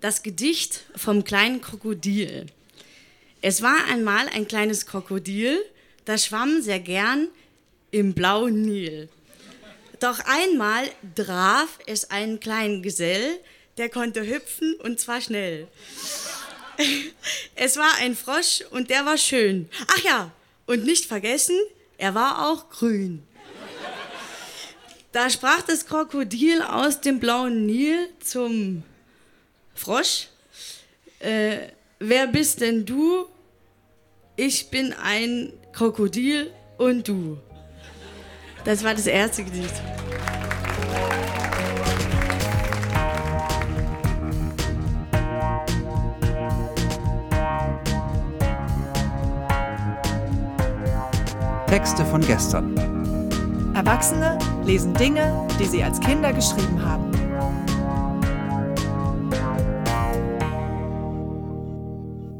Das Gedicht vom kleinen Krokodil. Es war einmal ein kleines Krokodil, das schwamm sehr gern im blauen Nil. Doch einmal traf es einen kleinen Gesell, der konnte hüpfen und zwar schnell. Es war ein Frosch und der war schön. Ach ja, und nicht vergessen, er war auch grün. Da sprach das Krokodil aus dem blauen Nil zum Frosch. Äh, wer bist denn du? Ich bin ein Krokodil und du. Das war das erste Gedicht. Texte von gestern. Erwachsene lesen Dinge, die sie als Kinder geschrieben haben.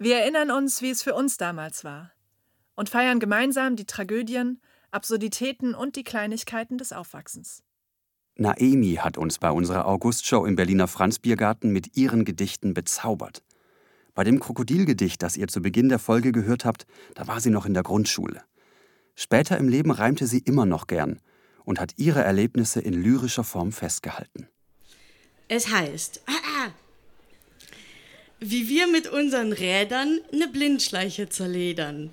Wir erinnern uns, wie es für uns damals war und feiern gemeinsam die Tragödien, Absurditäten und die Kleinigkeiten des Aufwachsens. Naemi hat uns bei unserer Augustshow im Berliner Franzbiergarten mit ihren Gedichten bezaubert. Bei dem Krokodilgedicht, das ihr zu Beginn der Folge gehört habt, da war sie noch in der Grundschule. Später im Leben reimte sie immer noch gern und hat ihre Erlebnisse in lyrischer Form festgehalten. Es heißt, wie wir mit unseren Rädern eine Blindschleiche zerledern.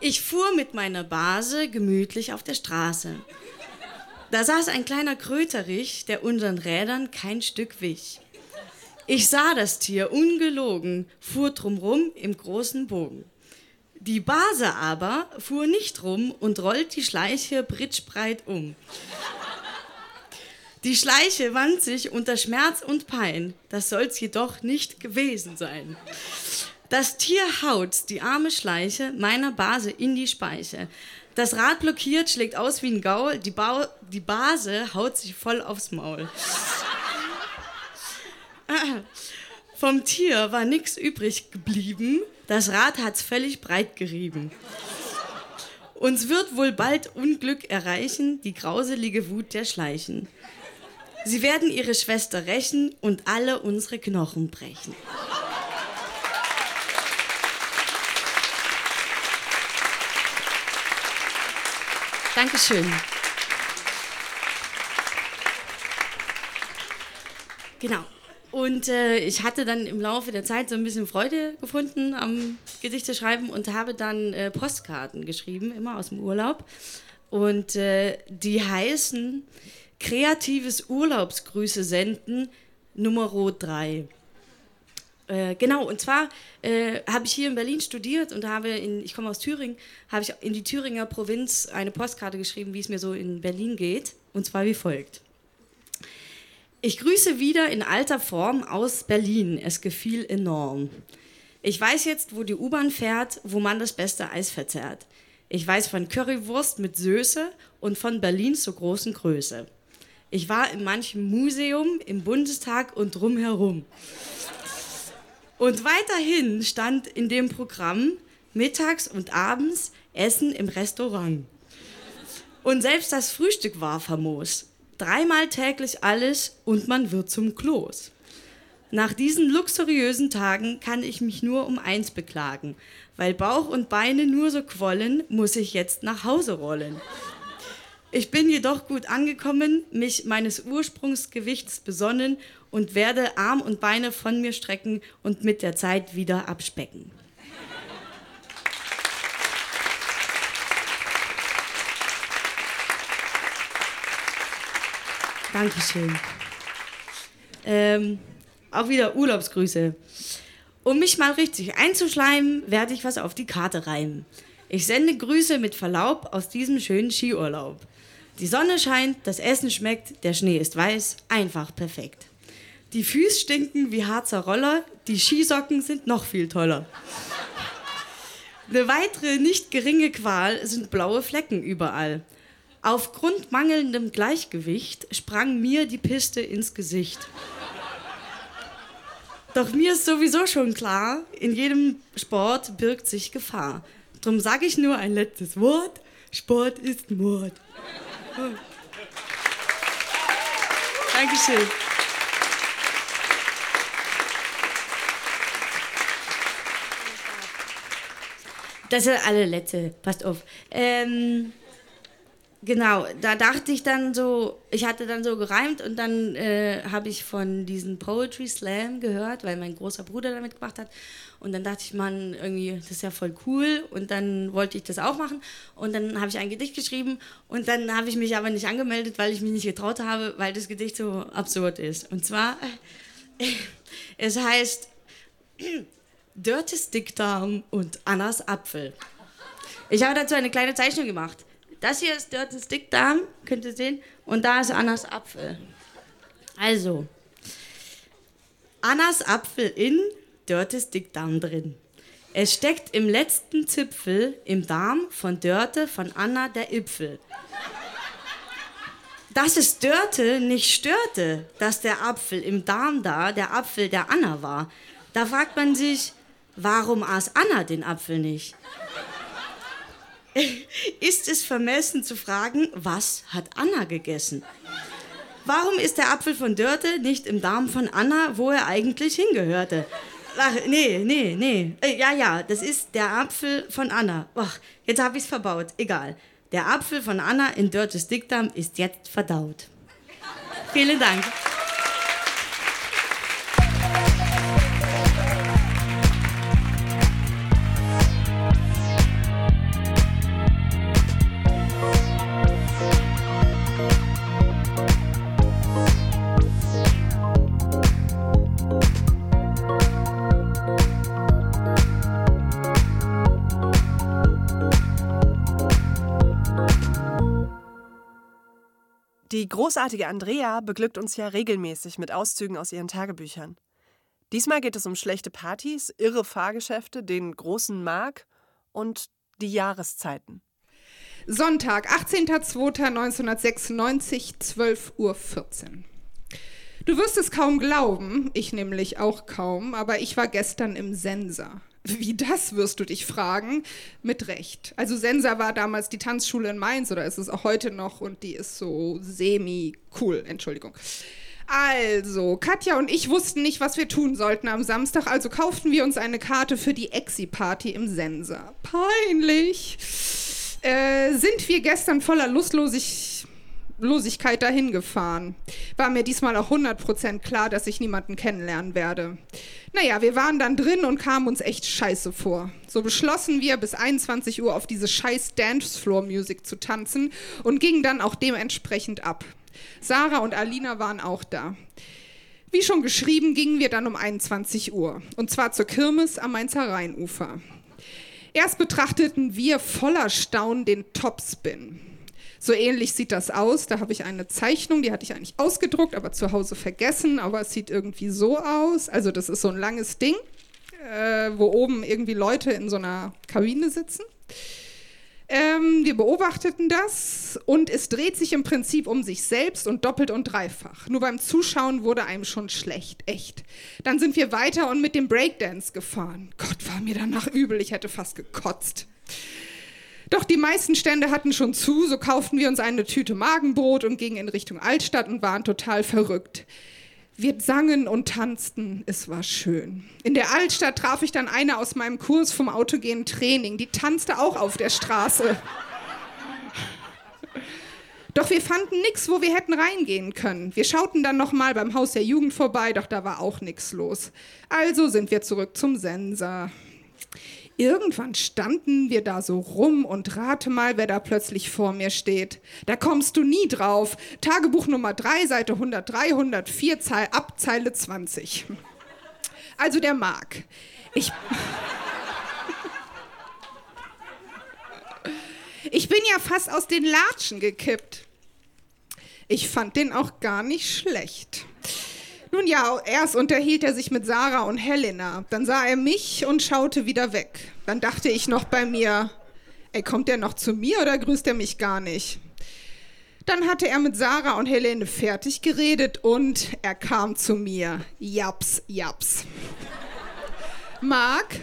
Ich fuhr mit meiner Base gemütlich auf der Straße. Da saß ein kleiner Kröterich, der unseren Rädern kein Stück wich. Ich sah das Tier ungelogen, fuhr drumrum im großen Bogen. Die Base aber fuhr nicht rum und rollt die Schleiche britschbreit um. Die Schleiche wand sich unter Schmerz und Pein, das soll's jedoch nicht gewesen sein. Das Tier haut die arme Schleiche meiner Base in die Speiche. Das Rad blockiert, schlägt aus wie ein Gaul, die, ba die Base haut sich voll aufs Maul. Vom Tier war nichts übrig geblieben, das Rad hat's völlig breit gerieben. Uns wird wohl bald Unglück erreichen, die grauselige Wut der Schleichen. Sie werden ihre Schwester rächen und alle unsere Knochen brechen. Dankeschön. Genau. Und äh, ich hatte dann im Laufe der Zeit so ein bisschen Freude gefunden am Gedichteschreiben und habe dann äh, Postkarten geschrieben, immer aus dem Urlaub. Und äh, die heißen kreatives Urlaubsgrüße senden, Nummer 3. Äh, genau, und zwar äh, habe ich hier in Berlin studiert und habe, in, ich komme aus Thüringen, habe ich in die Thüringer Provinz eine Postkarte geschrieben, wie es mir so in Berlin geht, und zwar wie folgt. Ich grüße wieder in alter Form aus Berlin. Es gefiel enorm. Ich weiß jetzt, wo die U-Bahn fährt, wo man das beste Eis verzehrt. Ich weiß von Currywurst mit Söße und von Berlin zur großen Größe. Ich war in manchem Museum, im Bundestag und drumherum. Und weiterhin stand in dem Programm mittags und abends Essen im Restaurant. Und selbst das Frühstück war famos. Dreimal täglich alles und man wird zum Kloß. Nach diesen luxuriösen Tagen kann ich mich nur um eins beklagen. Weil Bauch und Beine nur so quollen, muss ich jetzt nach Hause rollen. Ich bin jedoch gut angekommen, mich meines Ursprungsgewichts besonnen und werde Arm und Beine von mir strecken und mit der Zeit wieder abspecken. Dankeschön. Ähm, auch wieder Urlaubsgrüße. Um mich mal richtig einzuschleimen, werde ich was auf die Karte reimen. Ich sende Grüße mit Verlaub aus diesem schönen Skiurlaub. Die Sonne scheint, das Essen schmeckt, der Schnee ist weiß, einfach perfekt. Die Füße stinken wie Harzer Roller, die Skisocken sind noch viel toller. Eine weitere nicht geringe Qual sind blaue Flecken überall. Aufgrund mangelndem Gleichgewicht sprang mir die Piste ins Gesicht. Doch mir ist sowieso schon klar, in jedem Sport birgt sich Gefahr. Drum sage ich nur ein letztes Wort: Sport ist Mord. Dankeschön. Das ist alle letzte, passt auf. Ähm, genau, da dachte ich dann so, ich hatte dann so gereimt und dann äh, habe ich von diesem Poetry Slam gehört, weil mein großer Bruder damit gemacht hat. Und dann dachte ich, man, irgendwie, das ist ja voll cool. Und dann wollte ich das auch machen. Und dann habe ich ein Gedicht geschrieben. Und dann habe ich mich aber nicht angemeldet, weil ich mich nicht getraut habe, weil das Gedicht so absurd ist. Und zwar, es heißt, Dörtes Dickdarm und Annas Apfel. Ich habe dazu eine kleine Zeichnung gemacht. Das hier ist Dörtes Dickdarm, könnt ihr sehen. Und da ist Annas Apfel. Also, Annas Apfel in Dörtes Dickdarm drin. Es steckt im letzten Zipfel im Darm von Dörte von Anna der Ipfel. Dass es Dörte nicht störte, dass der Apfel im Darm da der Apfel der Anna war, da fragt man sich, warum aß Anna den Apfel nicht? Ist es vermessen zu fragen, was hat Anna gegessen? Warum ist der Apfel von Dörte nicht im Darm von Anna, wo er eigentlich hingehörte? Ach, nee, nee, nee. Äh, ja, ja, das ist der Apfel von Anna. Ach, jetzt habe ich es verbaut. Egal. Der Apfel von Anna in Dörtes Dickdarm ist jetzt verdaut. Vielen Dank. Die großartige Andrea beglückt uns ja regelmäßig mit Auszügen aus ihren Tagebüchern. Diesmal geht es um schlechte Partys, irre Fahrgeschäfte, den großen Mark und die Jahreszeiten. Sonntag, 18.02.1996, 12.14 Uhr. Du wirst es kaum glauben, ich nämlich auch kaum, aber ich war gestern im Sensor. Wie das, wirst du dich fragen? Mit Recht. Also Sensa war damals die Tanzschule in Mainz oder ist es auch heute noch und die ist so semi-cool, Entschuldigung. Also, Katja und ich wussten nicht, was wir tun sollten am Samstag, also kauften wir uns eine Karte für die Exi-Party im Sensa. Peinlich. Äh, sind wir gestern voller Lustlosigkeit Losigkeit dahin gefahren. War mir diesmal auch 100% klar, dass ich niemanden kennenlernen werde. Naja, wir waren dann drin und kamen uns echt scheiße vor. So beschlossen wir, bis 21 Uhr auf diese scheiß Dancefloor-Musik zu tanzen und gingen dann auch dementsprechend ab. Sarah und Alina waren auch da. Wie schon geschrieben, gingen wir dann um 21 Uhr. Und zwar zur Kirmes am Mainzer Rheinufer. Erst betrachteten wir voller Staunen den Topspin. So ähnlich sieht das aus. Da habe ich eine Zeichnung, die hatte ich eigentlich ausgedruckt, aber zu Hause vergessen. Aber es sieht irgendwie so aus. Also das ist so ein langes Ding, äh, wo oben irgendwie Leute in so einer Kabine sitzen. Ähm, wir beobachteten das und es dreht sich im Prinzip um sich selbst und doppelt und dreifach. Nur beim Zuschauen wurde einem schon schlecht, echt. Dann sind wir weiter und mit dem Breakdance gefahren. Gott, war mir danach übel, ich hätte fast gekotzt. Doch die meisten Stände hatten schon zu, so kauften wir uns eine Tüte Magenbrot und gingen in Richtung Altstadt und waren total verrückt. Wir sangen und tanzten, es war schön. In der Altstadt traf ich dann eine aus meinem Kurs vom autogenen Training, die tanzte auch auf der Straße. Doch wir fanden nichts, wo wir hätten reingehen können. Wir schauten dann noch mal beim Haus der Jugend vorbei, doch da war auch nichts los. Also sind wir zurück zum Sensor. Irgendwann standen wir da so rum und rate mal, wer da plötzlich vor mir steht. Da kommst du nie drauf. Tagebuch Nummer 3, Seite 103, 104, Zahl ab, Zeile 20. Also der Mark. Ich. Ich bin ja fast aus den Latschen gekippt. Ich fand den auch gar nicht schlecht. Nun ja, erst unterhielt er sich mit Sarah und Helena. Dann sah er mich und schaute wieder weg. Dann dachte ich noch bei mir, ey, kommt er noch zu mir oder grüßt er mich gar nicht? Dann hatte er mit Sarah und Helene fertig geredet und er kam zu mir. Japs, japs. Marc,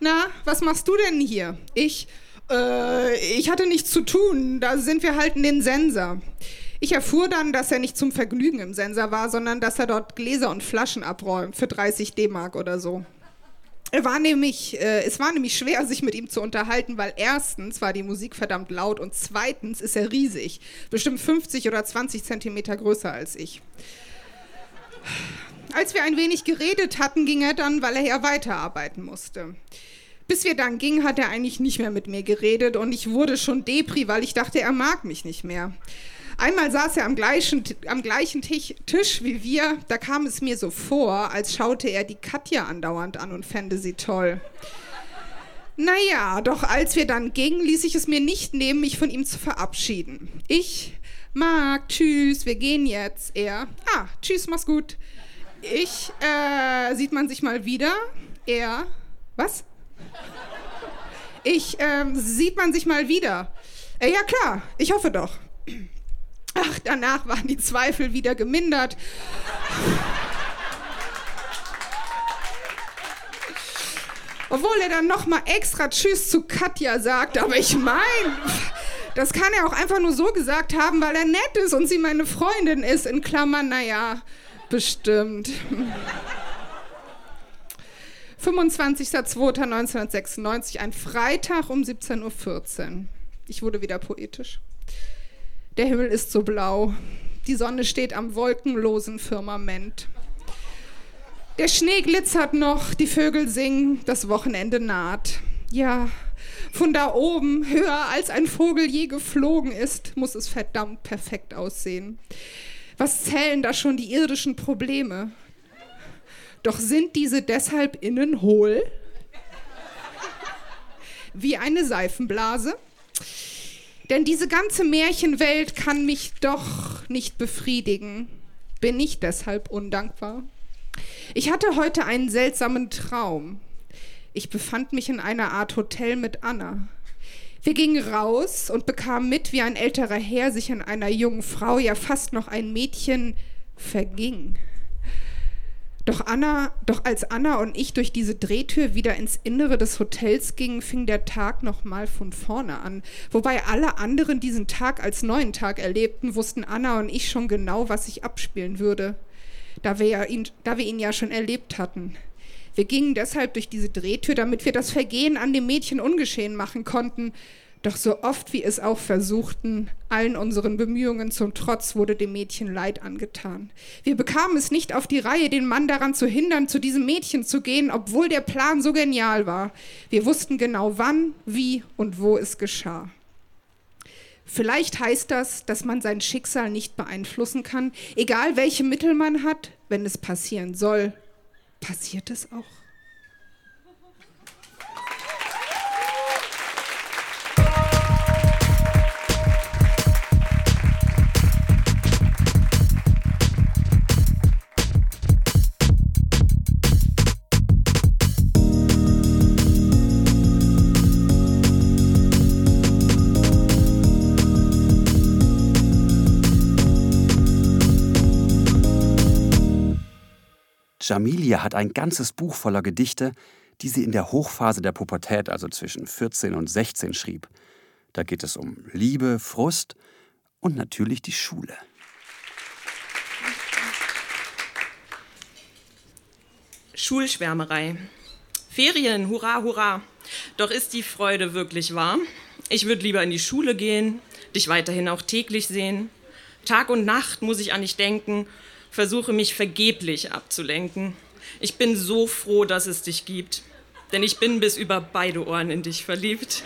na, was machst du denn hier? Ich, äh, ich hatte nichts zu tun, da sind wir halt in den Sensor. Ich erfuhr dann, dass er nicht zum Vergnügen im Sensor war, sondern dass er dort Gläser und Flaschen abräumt für 30 D-Mark oder so. Er war nämlich, äh, es war nämlich schwer, sich mit ihm zu unterhalten, weil erstens war die Musik verdammt laut und zweitens ist er riesig. Bestimmt 50 oder 20 Zentimeter größer als ich. Als wir ein wenig geredet hatten, ging er dann, weil er ja weiterarbeiten musste. Bis wir dann gingen, hat er eigentlich nicht mehr mit mir geredet und ich wurde schon depri, weil ich dachte, er mag mich nicht mehr. Einmal saß er am gleichen, am gleichen Tisch, wie wir. Da kam es mir so vor, als schaute er die Katja andauernd an und fände sie toll. Naja, doch als wir dann gingen, ließ ich es mir nicht nehmen, mich von ihm zu verabschieden. Ich, Marc, tschüss, wir gehen jetzt. Er, ah, tschüss, mach's gut. Ich, äh, sieht man sich mal wieder? Er, was? Ich, äh, sieht man sich mal wieder? Äh, ja klar, ich hoffe doch. Ach, danach waren die Zweifel wieder gemindert. Obwohl er dann nochmal extra Tschüss zu Katja sagt, aber ich meine, das kann er auch einfach nur so gesagt haben, weil er nett ist und sie meine Freundin ist. In Klammern, naja, bestimmt. 25.02.1996, ein Freitag um 17.14 Uhr. Ich wurde wieder poetisch. Der Himmel ist so blau. Die Sonne steht am wolkenlosen Firmament. Der Schnee glitzert noch, die Vögel singen, das Wochenende naht. Ja, von da oben, höher als ein Vogel je geflogen ist, muss es verdammt perfekt aussehen. Was zählen da schon die irdischen Probleme? Doch sind diese deshalb innen hohl? Wie eine Seifenblase? Denn diese ganze Märchenwelt kann mich doch nicht befriedigen. Bin ich deshalb undankbar? Ich hatte heute einen seltsamen Traum. Ich befand mich in einer Art Hotel mit Anna. Wir gingen raus und bekamen mit, wie ein älterer Herr sich an einer jungen Frau, ja fast noch ein Mädchen, verging. Doch Anna, doch als Anna und ich durch diese Drehtür wieder ins Innere des Hotels gingen, fing der Tag noch mal von vorne an. Wobei alle anderen diesen Tag als neuen Tag erlebten, wussten Anna und ich schon genau, was sich abspielen würde, da wir, ja ihn, da wir ihn ja schon erlebt hatten. Wir gingen deshalb durch diese Drehtür, damit wir das Vergehen an dem Mädchen ungeschehen machen konnten. Doch so oft wie es auch versuchten, allen unseren Bemühungen zum Trotz wurde dem Mädchen Leid angetan. Wir bekamen es nicht auf die Reihe, den Mann daran zu hindern, zu diesem Mädchen zu gehen, obwohl der Plan so genial war. Wir wussten genau wann, wie und wo es geschah. Vielleicht heißt das, dass man sein Schicksal nicht beeinflussen kann, egal welche Mittel man hat, wenn es passieren soll. Passiert es auch? Jamilia hat ein ganzes Buch voller Gedichte, die sie in der Hochphase der Pubertät, also zwischen 14 und 16, schrieb. Da geht es um Liebe, Frust und natürlich die Schule. Schulschwärmerei. Ferien, hurra, hurra. Doch ist die Freude wirklich wahr? Ich würde lieber in die Schule gehen, dich weiterhin auch täglich sehen. Tag und Nacht muss ich an dich denken versuche mich vergeblich abzulenken. Ich bin so froh, dass es dich gibt, denn ich bin bis über beide Ohren in dich verliebt.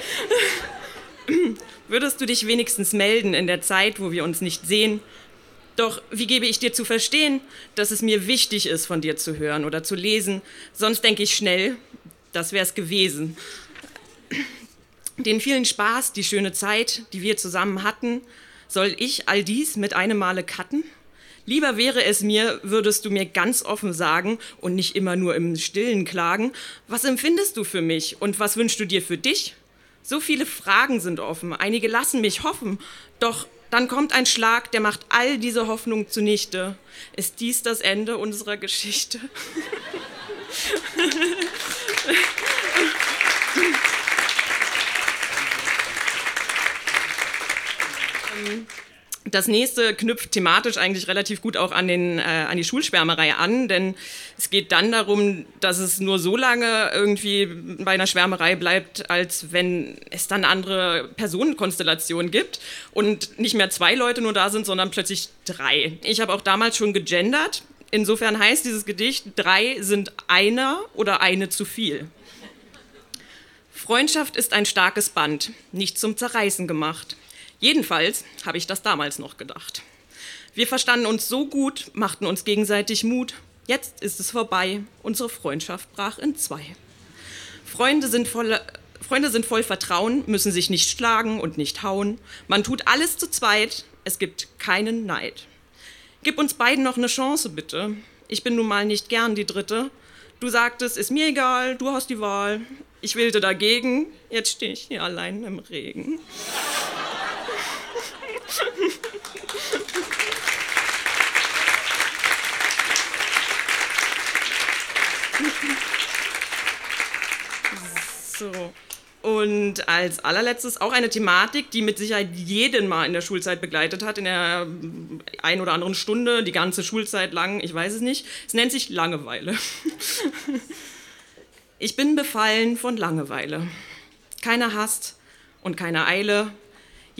Würdest du dich wenigstens melden in der Zeit, wo wir uns nicht sehen? Doch wie gebe ich dir zu verstehen, dass es mir wichtig ist, von dir zu hören oder zu lesen? Sonst denke ich schnell, das wäre es gewesen. Den vielen Spaß, die schöne Zeit, die wir zusammen hatten, Soll ich all dies mit einem Male cutten? Lieber wäre es mir, würdest du mir ganz offen sagen und nicht immer nur im Stillen klagen, was empfindest du für mich und was wünschst du dir für dich? So viele Fragen sind offen, einige lassen mich hoffen, doch dann kommt ein Schlag, der macht all diese Hoffnung zunichte. Ist dies das Ende unserer Geschichte? Das nächste knüpft thematisch eigentlich relativ gut auch an, den, äh, an die Schulschwärmerei an, denn es geht dann darum, dass es nur so lange irgendwie bei einer Schwärmerei bleibt, als wenn es dann andere Personenkonstellationen gibt und nicht mehr zwei Leute nur da sind, sondern plötzlich drei. Ich habe auch damals schon gegendert. Insofern heißt dieses Gedicht, drei sind einer oder eine zu viel. Freundschaft ist ein starkes Band, nicht zum Zerreißen gemacht. Jedenfalls habe ich das damals noch gedacht. Wir verstanden uns so gut, machten uns gegenseitig Mut. Jetzt ist es vorbei. Unsere Freundschaft brach in zwei. Freunde sind, voll, Freunde sind voll Vertrauen, müssen sich nicht schlagen und nicht hauen. Man tut alles zu zweit. Es gibt keinen Neid. Gib uns beiden noch eine Chance, bitte. Ich bin nun mal nicht gern die Dritte. Du sagtest, ist mir egal, du hast die Wahl. Ich wählte dagegen, jetzt stehe ich hier allein im Regen. So. Und als allerletztes auch eine Thematik, die mit Sicherheit jeden mal in der Schulzeit begleitet hat, in der ein oder anderen Stunde, die ganze Schulzeit lang, ich weiß es nicht. Es nennt sich Langeweile. Ich bin befallen von Langeweile. Keiner hasst und keine Eile,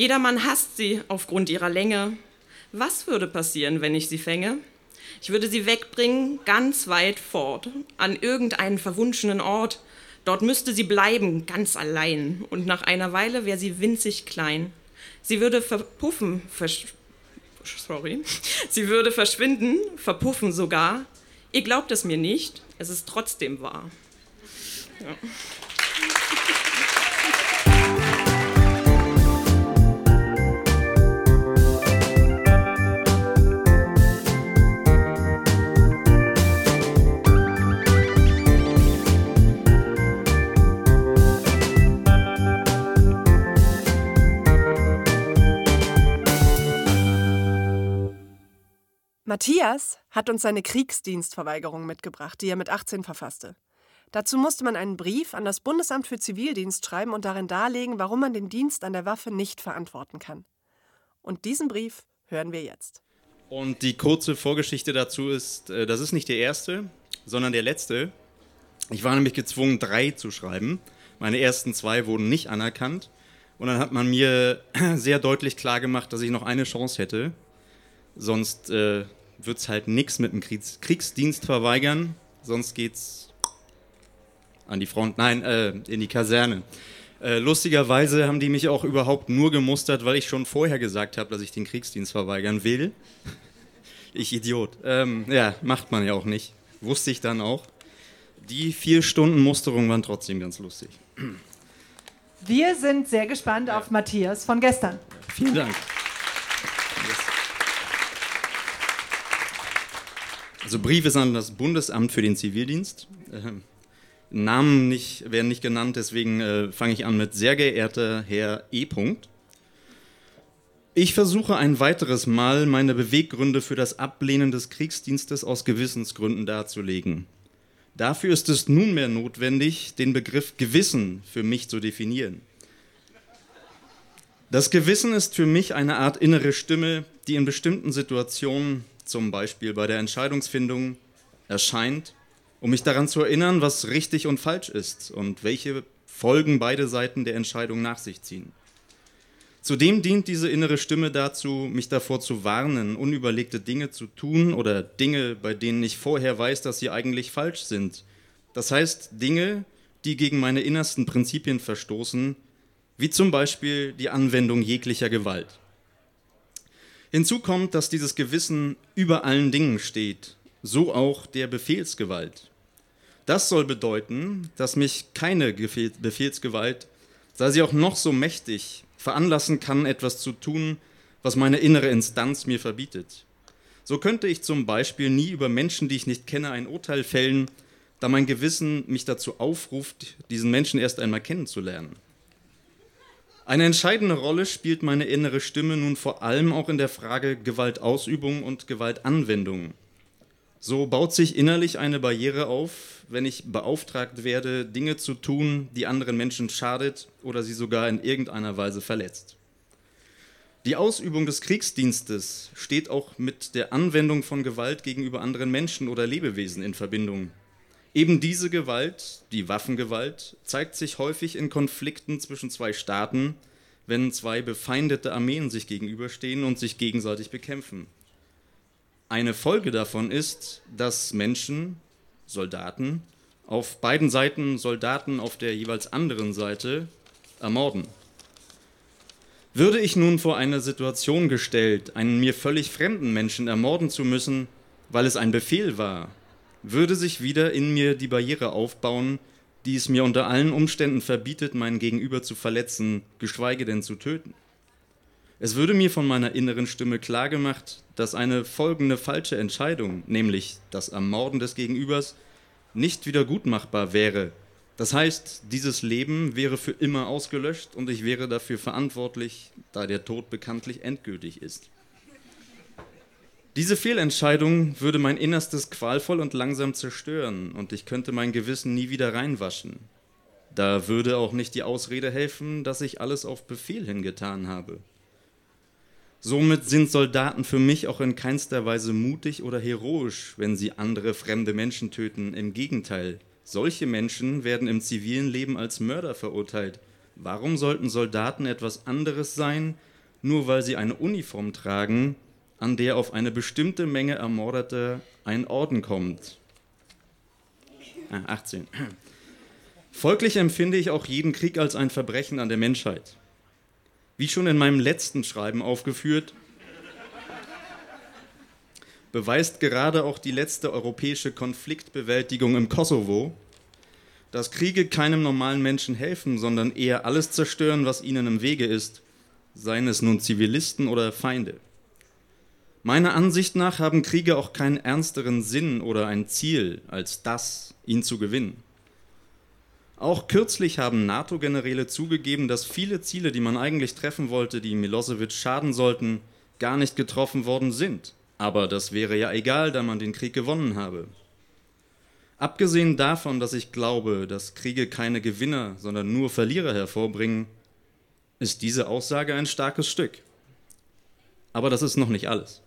Jedermann hasst sie aufgrund ihrer Länge. Was würde passieren, wenn ich sie fänge? Ich würde sie wegbringen, ganz weit fort, an irgendeinen verwunschenen Ort. Dort müsste sie bleiben, ganz allein, und nach einer Weile wäre sie winzig klein. Sie würde verpuffen, versch sorry, sie würde verschwinden, verpuffen sogar. Ihr glaubt es mir nicht, es ist trotzdem wahr. Ja. Matthias hat uns seine Kriegsdienstverweigerung mitgebracht, die er mit 18 verfasste. Dazu musste man einen Brief an das Bundesamt für Zivildienst schreiben und darin darlegen, warum man den Dienst an der Waffe nicht verantworten kann. Und diesen Brief hören wir jetzt. Und die kurze Vorgeschichte dazu ist, äh, das ist nicht der erste, sondern der letzte. Ich war nämlich gezwungen, drei zu schreiben. Meine ersten zwei wurden nicht anerkannt. Und dann hat man mir sehr deutlich klargemacht, dass ich noch eine Chance hätte. Sonst äh, wird es halt nichts mit dem Kriegs Kriegsdienst verweigern, sonst geht's an die Front, nein, äh, in die Kaserne. Äh, lustigerweise haben die mich auch überhaupt nur gemustert, weil ich schon vorher gesagt habe, dass ich den Kriegsdienst verweigern will. ich Idiot. Ähm, ja, macht man ja auch nicht. Wusste ich dann auch. Die vier Stunden Musterung waren trotzdem ganz lustig. Wir sind sehr gespannt auf Matthias von gestern. Vielen Dank. Also Brief ist an das Bundesamt für den Zivildienst. Äh, Namen nicht, werden nicht genannt, deswegen äh, fange ich an mit sehr geehrter Herr E. -Punkt. Ich versuche ein weiteres Mal meine Beweggründe für das Ablehnen des Kriegsdienstes aus Gewissensgründen darzulegen. Dafür ist es nunmehr notwendig, den Begriff Gewissen für mich zu definieren. Das Gewissen ist für mich eine Art innere Stimme, die in bestimmten Situationen zum Beispiel bei der Entscheidungsfindung erscheint, um mich daran zu erinnern, was richtig und falsch ist und welche Folgen beide Seiten der Entscheidung nach sich ziehen. Zudem dient diese innere Stimme dazu, mich davor zu warnen, unüberlegte Dinge zu tun oder Dinge, bei denen ich vorher weiß, dass sie eigentlich falsch sind. Das heißt Dinge, die gegen meine innersten Prinzipien verstoßen, wie zum Beispiel die Anwendung jeglicher Gewalt. Hinzu kommt, dass dieses Gewissen über allen Dingen steht, so auch der Befehlsgewalt. Das soll bedeuten, dass mich keine Befehlsgewalt, sei sie auch noch so mächtig, veranlassen kann, etwas zu tun, was meine innere Instanz mir verbietet. So könnte ich zum Beispiel nie über Menschen, die ich nicht kenne, ein Urteil fällen, da mein Gewissen mich dazu aufruft, diesen Menschen erst einmal kennenzulernen. Eine entscheidende Rolle spielt meine innere Stimme nun vor allem auch in der Frage Gewaltausübung und Gewaltanwendung. So baut sich innerlich eine Barriere auf, wenn ich beauftragt werde, Dinge zu tun, die anderen Menschen schadet oder sie sogar in irgendeiner Weise verletzt. Die Ausübung des Kriegsdienstes steht auch mit der Anwendung von Gewalt gegenüber anderen Menschen oder Lebewesen in Verbindung. Eben diese Gewalt, die Waffengewalt, zeigt sich häufig in Konflikten zwischen zwei Staaten, wenn zwei befeindete Armeen sich gegenüberstehen und sich gegenseitig bekämpfen. Eine Folge davon ist, dass Menschen, Soldaten, auf beiden Seiten Soldaten auf der jeweils anderen Seite ermorden. Würde ich nun vor eine Situation gestellt, einen mir völlig fremden Menschen ermorden zu müssen, weil es ein Befehl war, würde sich wieder in mir die Barriere aufbauen, die es mir unter allen Umständen verbietet, meinen Gegenüber zu verletzen, geschweige denn zu töten. Es würde mir von meiner inneren Stimme klargemacht, dass eine folgende falsche Entscheidung, nämlich das Ermorden des Gegenübers, nicht wiedergutmachbar wäre. Das heißt, dieses Leben wäre für immer ausgelöscht und ich wäre dafür verantwortlich, da der Tod bekanntlich endgültig ist. Diese Fehlentscheidung würde mein Innerstes qualvoll und langsam zerstören und ich könnte mein Gewissen nie wieder reinwaschen. Da würde auch nicht die Ausrede helfen, dass ich alles auf Befehl hingetan habe. Somit sind Soldaten für mich auch in keinster Weise mutig oder heroisch, wenn sie andere fremde Menschen töten. Im Gegenteil, solche Menschen werden im zivilen Leben als Mörder verurteilt. Warum sollten Soldaten etwas anderes sein, nur weil sie eine Uniform tragen, an der auf eine bestimmte Menge Ermordeter ein Orden kommt. Ah, 18. Folglich empfinde ich auch jeden Krieg als ein Verbrechen an der Menschheit. Wie schon in meinem letzten Schreiben aufgeführt, beweist gerade auch die letzte europäische Konfliktbewältigung im Kosovo, dass Kriege keinem normalen Menschen helfen, sondern eher alles zerstören, was ihnen im Wege ist, seien es nun Zivilisten oder Feinde. Meiner Ansicht nach haben Kriege auch keinen ernsteren Sinn oder ein Ziel als das, ihn zu gewinnen. Auch kürzlich haben NATO-Generäle zugegeben, dass viele Ziele, die man eigentlich treffen wollte, die Milosevic schaden sollten, gar nicht getroffen worden sind. Aber das wäre ja egal, da man den Krieg gewonnen habe. Abgesehen davon, dass ich glaube, dass Kriege keine Gewinner, sondern nur Verlierer hervorbringen, ist diese Aussage ein starkes Stück. Aber das ist noch nicht alles.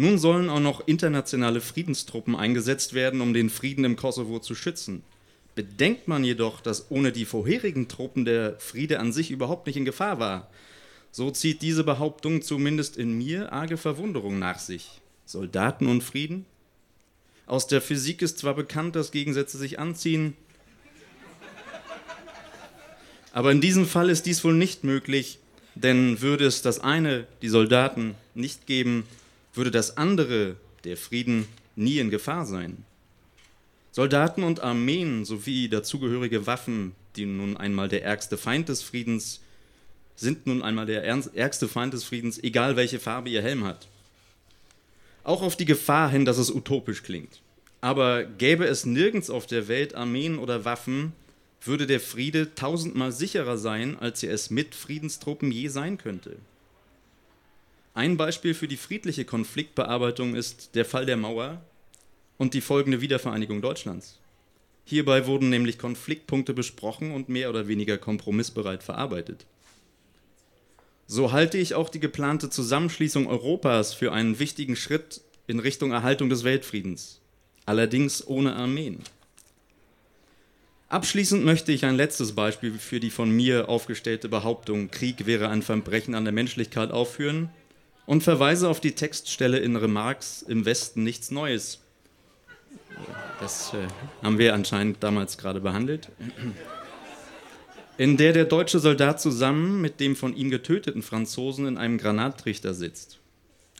Nun sollen auch noch internationale Friedenstruppen eingesetzt werden, um den Frieden im Kosovo zu schützen. Bedenkt man jedoch, dass ohne die vorherigen Truppen der Friede an sich überhaupt nicht in Gefahr war, so zieht diese Behauptung zumindest in mir arge Verwunderung nach sich. Soldaten und Frieden? Aus der Physik ist zwar bekannt, dass Gegensätze sich anziehen, aber in diesem Fall ist dies wohl nicht möglich, denn würde es das eine, die Soldaten, nicht geben, würde das andere, der Frieden, nie in Gefahr sein. Soldaten und Armeen sowie dazugehörige Waffen, die nun einmal der ärgste Feind des Friedens sind nun einmal der ärgste Feind des Friedens, egal welche Farbe ihr Helm hat. Auch auf die Gefahr hin, dass es utopisch klingt. Aber gäbe es nirgends auf der Welt Armeen oder Waffen, würde der Friede tausendmal sicherer sein, als er es mit Friedenstruppen je sein könnte. Ein Beispiel für die friedliche Konfliktbearbeitung ist der Fall der Mauer und die folgende Wiedervereinigung Deutschlands. Hierbei wurden nämlich Konfliktpunkte besprochen und mehr oder weniger kompromissbereit verarbeitet. So halte ich auch die geplante Zusammenschließung Europas für einen wichtigen Schritt in Richtung Erhaltung des Weltfriedens, allerdings ohne Armeen. Abschließend möchte ich ein letztes Beispiel für die von mir aufgestellte Behauptung, Krieg wäre ein Verbrechen an der Menschlichkeit aufführen und verweise auf die Textstelle in Remarks im Westen nichts Neues. Das äh, haben wir anscheinend damals gerade behandelt. In der der deutsche Soldat zusammen mit dem von ihm getöteten Franzosen in einem Granattrichter sitzt.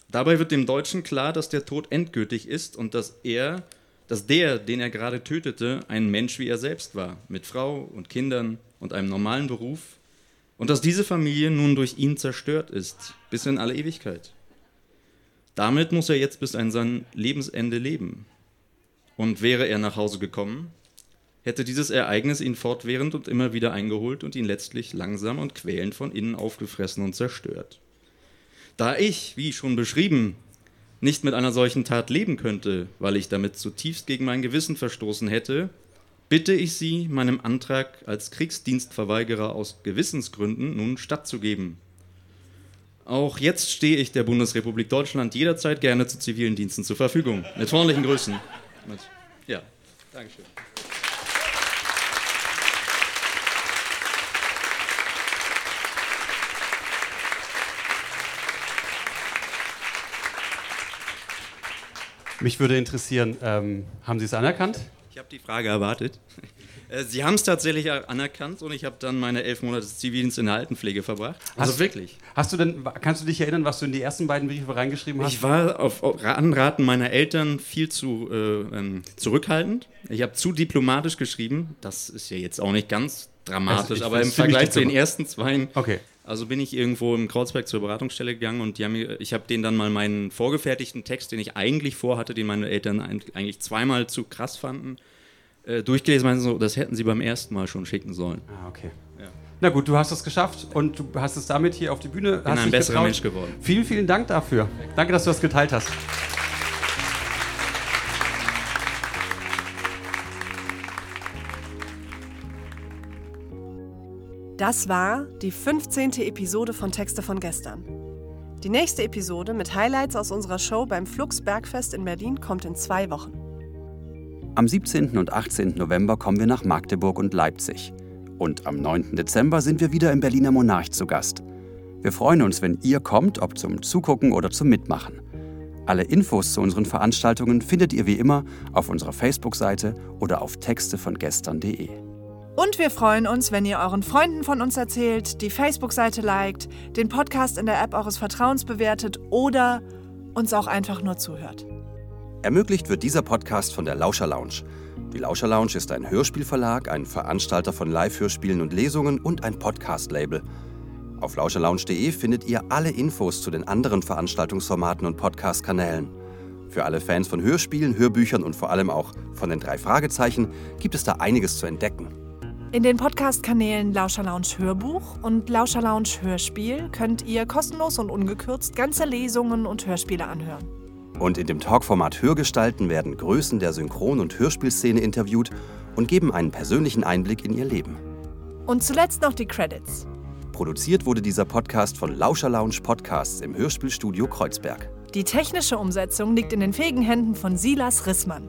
Dabei wird dem Deutschen klar, dass der Tod endgültig ist und dass er, dass der, den er gerade tötete, ein Mensch wie er selbst war, mit Frau und Kindern und einem normalen Beruf, Und dass diese Familie nun durch ihn zerstört ist, bis in alle Ewigkeit. Damit muss er jetzt bis an sein Lebensende leben. Und wäre er nach Hause gekommen, hätte dieses Ereignis ihn fortwährend und immer wieder eingeholt und ihn letztlich langsam und quälend von innen aufgefressen und zerstört. Da ich, wie schon beschrieben, nicht mit einer solchen Tat leben könnte, weil ich damit zutiefst gegen mein Gewissen verstoßen hätte, bitte ich Sie, meinem Antrag als Kriegsdienstverweigerer aus Gewissensgründen nun stattzugeben. Auch jetzt stehe ich der Bundesrepublik Deutschland jederzeit gerne zu zivilen Diensten zur Verfügung. Mit freundlichen Grüßen. Ja, Dankeschön. Mich würde interessieren, ähm, haben Sie es anerkannt? Ich habe die Frage erwartet. Äh, Sie haben es tatsächlich anerkannt und ich habe dann meine elf Monate Zivildienst in der Altenpflege verbracht. Also hast, wirklich. Hast du denn, kannst du dich erinnern, was du in die ersten beiden Briefe reingeschrieben hast? Ich war auf, Anraten meiner Eltern viel zu äh, ähm, zurückhaltend. Ich habe zu diplomatisch geschrieben. Das ist ja jetzt auch nicht ganz dramatisch, also aber im Vergleich zu den ersten zwei okay. Also bin ich irgendwo im Kreuzberg zur Beratungsstelle gegangen und haben ich habe denen dann mal meinen vorgefertigten Text, den ich eigentlich vorhatte, den meine Eltern eigentlich zweimal zu krass fanden, äh, durchgelesen. Meinten so, das hätten sie beim ersten Mal schon schicken sollen. Ah, okay. Ja. Na gut, du hast es geschafft und du hast es damit hier auf die Bühne. Bin hast ein besserer getraut. Mensch geworden. Vielen, vielen Dank dafür. Danke, dass du das geteilt hast. Das war die 15. Episode von Texte von gestern. Die nächste Episode mit Highlights aus unserer Show beim Flux Bergfest in Berlin kommt in zwei Wochen. Am 17. und 18. November kommen wir nach Magdeburg und Leipzig. Und am 9. Dezember sind wir wieder im Berliner Monarch zu Gast. Wir freuen uns, wenn ihr kommt, ob zum Zugucken oder zum Mitmachen. Alle Infos zu unseren Veranstaltungen findet ihr wie immer auf unserer Facebook-Seite oder auf textevongestern.de. Und wir freuen uns, wenn ihr euren Freunden von uns erzählt, die Facebook-Seite liked, den Podcast in der App eures Vertrauens bewertet oder uns auch einfach nur zuhört. Ermöglicht wird dieser Podcast von der Lauscher Lounge. Die Lauscher Lounge ist ein Hörspielverlag, ein Veranstalter von Live-Hörspielen und Lesungen und ein Podcast-Label. Auf lauscherlounge.de findet ihr alle Infos zu den anderen Veranstaltungsformaten und Podcast-Kanälen. Für alle Fans von Hörspielen, Hörbüchern und vor allem auch von den drei Fragezeichen gibt es da einiges zu entdecken. In den Podcast-Kanälen Lauscher Lounge Hörbuch und Lauscher Lounge Hörspiel könnt ihr kostenlos und ungekürzt ganze Lesungen und Hörspiele anhören. Und in dem Talkformat Hörgestalten werden Größen der Synchron- und Hörspielszene interviewt und geben einen persönlichen Einblick in ihr Leben. Und zuletzt noch die Credits. Produziert wurde dieser Podcast von Lauscher Lounge Podcasts im Hörspielstudio Kreuzberg. Die technische Umsetzung liegt in den fähigen Händen von Silas Rissmann.